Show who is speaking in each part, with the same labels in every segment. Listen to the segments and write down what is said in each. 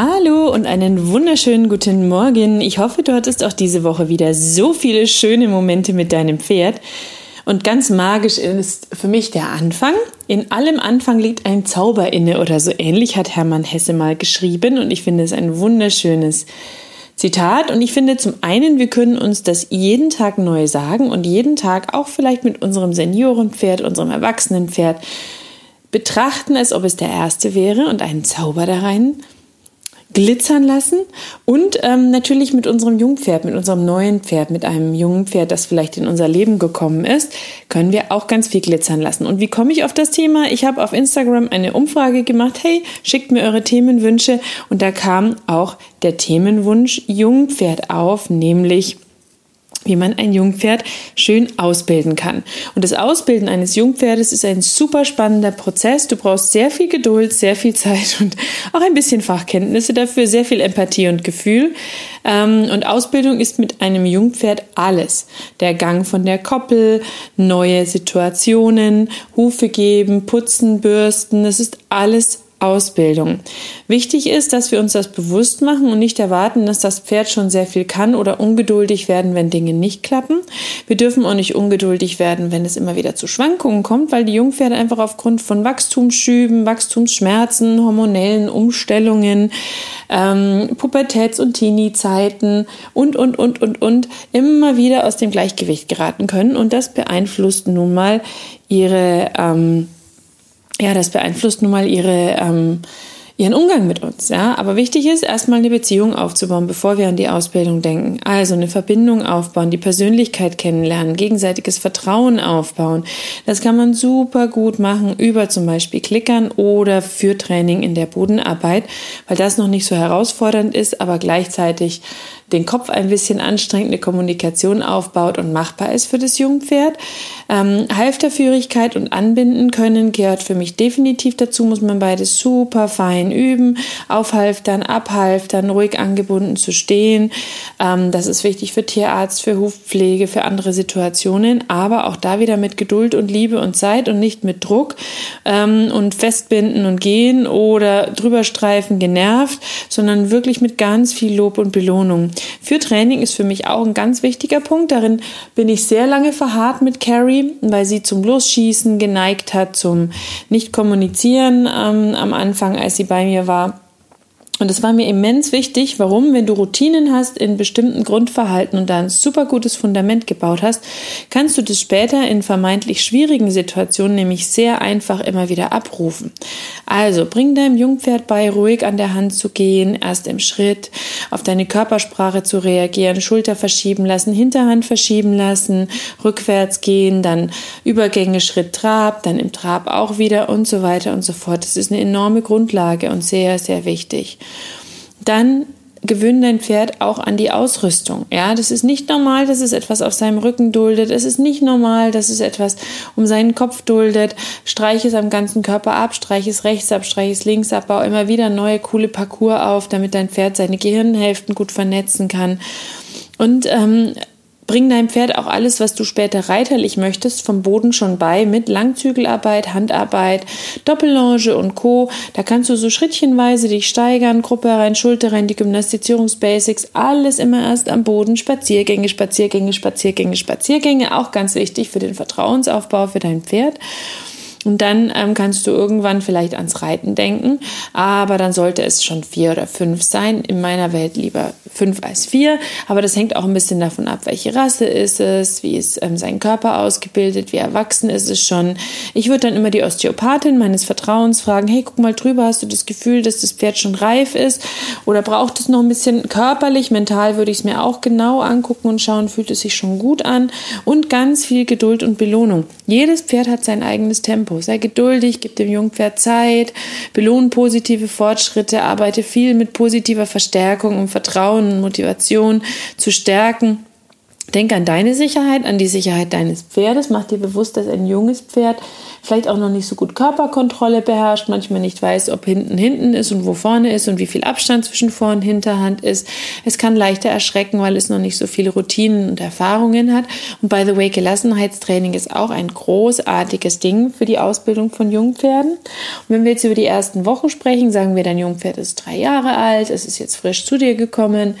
Speaker 1: Hallo und einen wunderschönen guten Morgen. Ich hoffe, du hattest auch diese Woche wieder so viele schöne Momente mit deinem Pferd. Und ganz magisch ist für mich der Anfang. In allem Anfang liegt ein Zauber inne oder so ähnlich hat Hermann Hesse mal geschrieben und ich finde es ein wunderschönes Zitat. Und ich finde zum einen, wir können uns das jeden Tag neu sagen und jeden Tag auch vielleicht mit unserem Seniorenpferd, unserem Erwachsenenpferd betrachten, als ob es der erste wäre und einen Zauber da rein glitzern lassen und ähm, natürlich mit unserem Jungpferd, mit unserem neuen Pferd, mit einem jungen Pferd, das vielleicht in unser Leben gekommen ist, können wir auch ganz viel glitzern lassen. Und wie komme ich auf das Thema? Ich habe auf Instagram eine Umfrage gemacht, hey, schickt mir eure Themenwünsche und da kam auch der Themenwunsch Jungpferd auf, nämlich wie man ein Jungpferd schön ausbilden kann. Und das Ausbilden eines Jungpferdes ist ein super spannender Prozess. Du brauchst sehr viel Geduld, sehr viel Zeit und auch ein bisschen Fachkenntnisse dafür, sehr viel Empathie und Gefühl. Ähm, und Ausbildung ist mit einem Jungpferd alles. Der Gang von der Koppel, neue Situationen, Hufe geben, putzen, bürsten, das ist alles Ausbildung. Wichtig ist, dass wir uns das bewusst machen und nicht erwarten, dass das Pferd schon sehr viel kann oder ungeduldig werden, wenn Dinge nicht klappen. Wir dürfen auch nicht ungeduldig werden, wenn es immer wieder zu Schwankungen kommt, weil die Jungpferde einfach aufgrund von Wachstumsschüben, Wachstumsschmerzen, hormonellen Umstellungen, ähm, Pubertäts- und Teenie-Zeiten und, und, und, und, und immer wieder aus dem Gleichgewicht geraten können. Und das beeinflusst nun mal ihre ähm, ja, das beeinflusst nun mal ihre, ähm, ihren Umgang mit uns. Ja, aber wichtig ist, erstmal eine Beziehung aufzubauen, bevor wir an die Ausbildung denken. Also eine Verbindung aufbauen, die Persönlichkeit kennenlernen, gegenseitiges Vertrauen aufbauen. Das kann man super gut machen über zum Beispiel Klickern oder für Training in der Bodenarbeit, weil das noch nicht so herausfordernd ist, aber gleichzeitig den Kopf ein bisschen anstrengt, eine Kommunikation aufbaut und machbar ist für das Jungpferd. Ähm, Halfterführigkeit und Anbinden können gehört für mich definitiv dazu, muss man beides super fein üben. Aufhalftern, abhalftern, ruhig angebunden zu stehen. Ähm, das ist wichtig für Tierarzt, für Hufpflege, für andere Situationen, aber auch da wieder mit Geduld und Liebe und Zeit und nicht mit Druck ähm, und festbinden und gehen oder drüber streifen genervt, sondern wirklich mit ganz viel Lob und Belohnung. Für Training ist für mich auch ein ganz wichtiger Punkt. Darin bin ich sehr lange verharrt mit Carrie, weil sie zum Losschießen geneigt hat, zum Nicht-Kommunizieren ähm, am Anfang, als sie bei mir war. Und es war mir immens wichtig, warum, wenn du Routinen hast in bestimmten Grundverhalten und da ein super gutes Fundament gebaut hast, kannst du das später in vermeintlich schwierigen Situationen nämlich sehr einfach immer wieder abrufen. Also bring deinem Jungpferd bei, ruhig an der Hand zu gehen, erst im Schritt, auf deine Körpersprache zu reagieren, Schulter verschieben lassen, Hinterhand verschieben lassen, rückwärts gehen, dann Übergänge, Schritt, Trab, dann im Trab auch wieder und so weiter und so fort. Das ist eine enorme Grundlage und sehr, sehr wichtig dann gewöhne dein Pferd auch an die Ausrüstung. Ja, das ist nicht normal, dass es etwas auf seinem Rücken duldet. Es ist nicht normal, dass es etwas um seinen Kopf duldet. Streich es am ganzen Körper ab, streich es rechts ab, streich es links ab, bau immer wieder neue coole Parcours auf, damit dein Pferd seine Gehirnhälften gut vernetzen kann. Und ähm, Bring deinem Pferd auch alles, was du später reiterlich möchtest, vom Boden schon bei mit Langzügelarbeit, Handarbeit, Doppellonge und Co. Da kannst du so schrittchenweise dich steigern, Gruppe rein, Schulter rein, die Gymnastizierungsbasics, alles immer erst am Boden, Spaziergänge, Spaziergänge, Spaziergänge, Spaziergänge, auch ganz wichtig für den Vertrauensaufbau für dein Pferd. Und dann ähm, kannst du irgendwann vielleicht ans Reiten denken, aber dann sollte es schon vier oder fünf sein. In meiner Welt lieber fünf als vier, aber das hängt auch ein bisschen davon ab, welche Rasse ist es, wie ist ähm, sein Körper ausgebildet, wie erwachsen ist es schon. Ich würde dann immer die Osteopathin meines Vertrauens fragen, hey, guck mal drüber, hast du das Gefühl, dass das Pferd schon reif ist oder braucht es noch ein bisschen körperlich, mental würde ich es mir auch genau angucken und schauen, fühlt es sich schon gut an und ganz viel Geduld und Belohnung. Jedes Pferd hat sein eigenes Tempo. Sei geduldig, gib dem Jungpferd Zeit, belohne positive Fortschritte, arbeite viel mit positiver Verstärkung, um Vertrauen und Motivation zu stärken. Denk an deine Sicherheit, an die Sicherheit deines Pferdes. Mach dir bewusst, dass ein junges Pferd vielleicht auch noch nicht so gut Körperkontrolle beherrscht, manchmal nicht weiß, ob hinten hinten ist und wo vorne ist und wie viel Abstand zwischen Vor- und Hinterhand ist. Es kann leichter erschrecken, weil es noch nicht so viele Routinen und Erfahrungen hat. Und by the way, Gelassenheitstraining ist auch ein großartiges Ding für die Ausbildung von Jungpferden. Und wenn wir jetzt über die ersten Wochen sprechen, sagen wir, dein Jungpferd ist drei Jahre alt, es ist jetzt frisch zu dir gekommen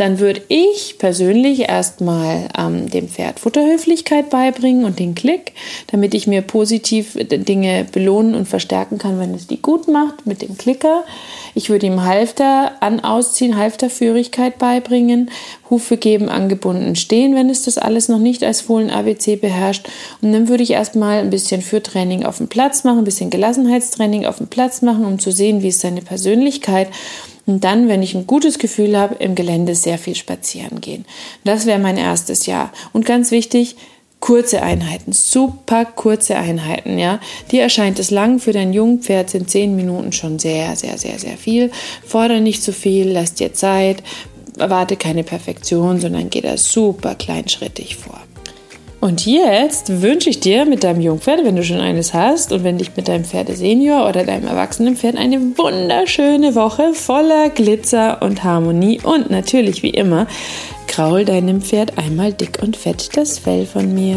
Speaker 1: dann würde ich persönlich erstmal ähm, dem Pferd Futterhöflichkeit beibringen und den Klick, damit ich mir positiv Dinge belohnen und verstärken kann, wenn es die gut macht mit dem Klicker. Ich würde ihm Halfter an ausziehen, Halfterführigkeit beibringen, Hufe geben, angebunden stehen, wenn es das alles noch nicht als Fohlen ABC beherrscht. Und dann würde ich erstmal ein bisschen Führtraining auf dem Platz machen, ein bisschen Gelassenheitstraining auf dem Platz machen, um zu sehen, wie ist seine Persönlichkeit und dann, wenn ich ein gutes Gefühl habe, im Gelände sehr viel spazieren gehen. Das wäre mein erstes Jahr. Und ganz wichtig, kurze Einheiten, super kurze Einheiten, ja. Dir erscheint es lang, für dein Jungpferd sind zehn Minuten schon sehr, sehr, sehr, sehr viel. Fordere nicht zu viel, lass dir Zeit, erwarte keine Perfektion, sondern geh da super kleinschrittig vor. Und jetzt wünsche ich dir mit deinem Jungpferd, wenn du schon eines hast, und wenn dich mit deinem Pferde Senior oder deinem erwachsenen Pferd eine wunderschöne Woche voller Glitzer und Harmonie und natürlich wie immer, kraul deinem Pferd einmal dick und fett das Fell von mir.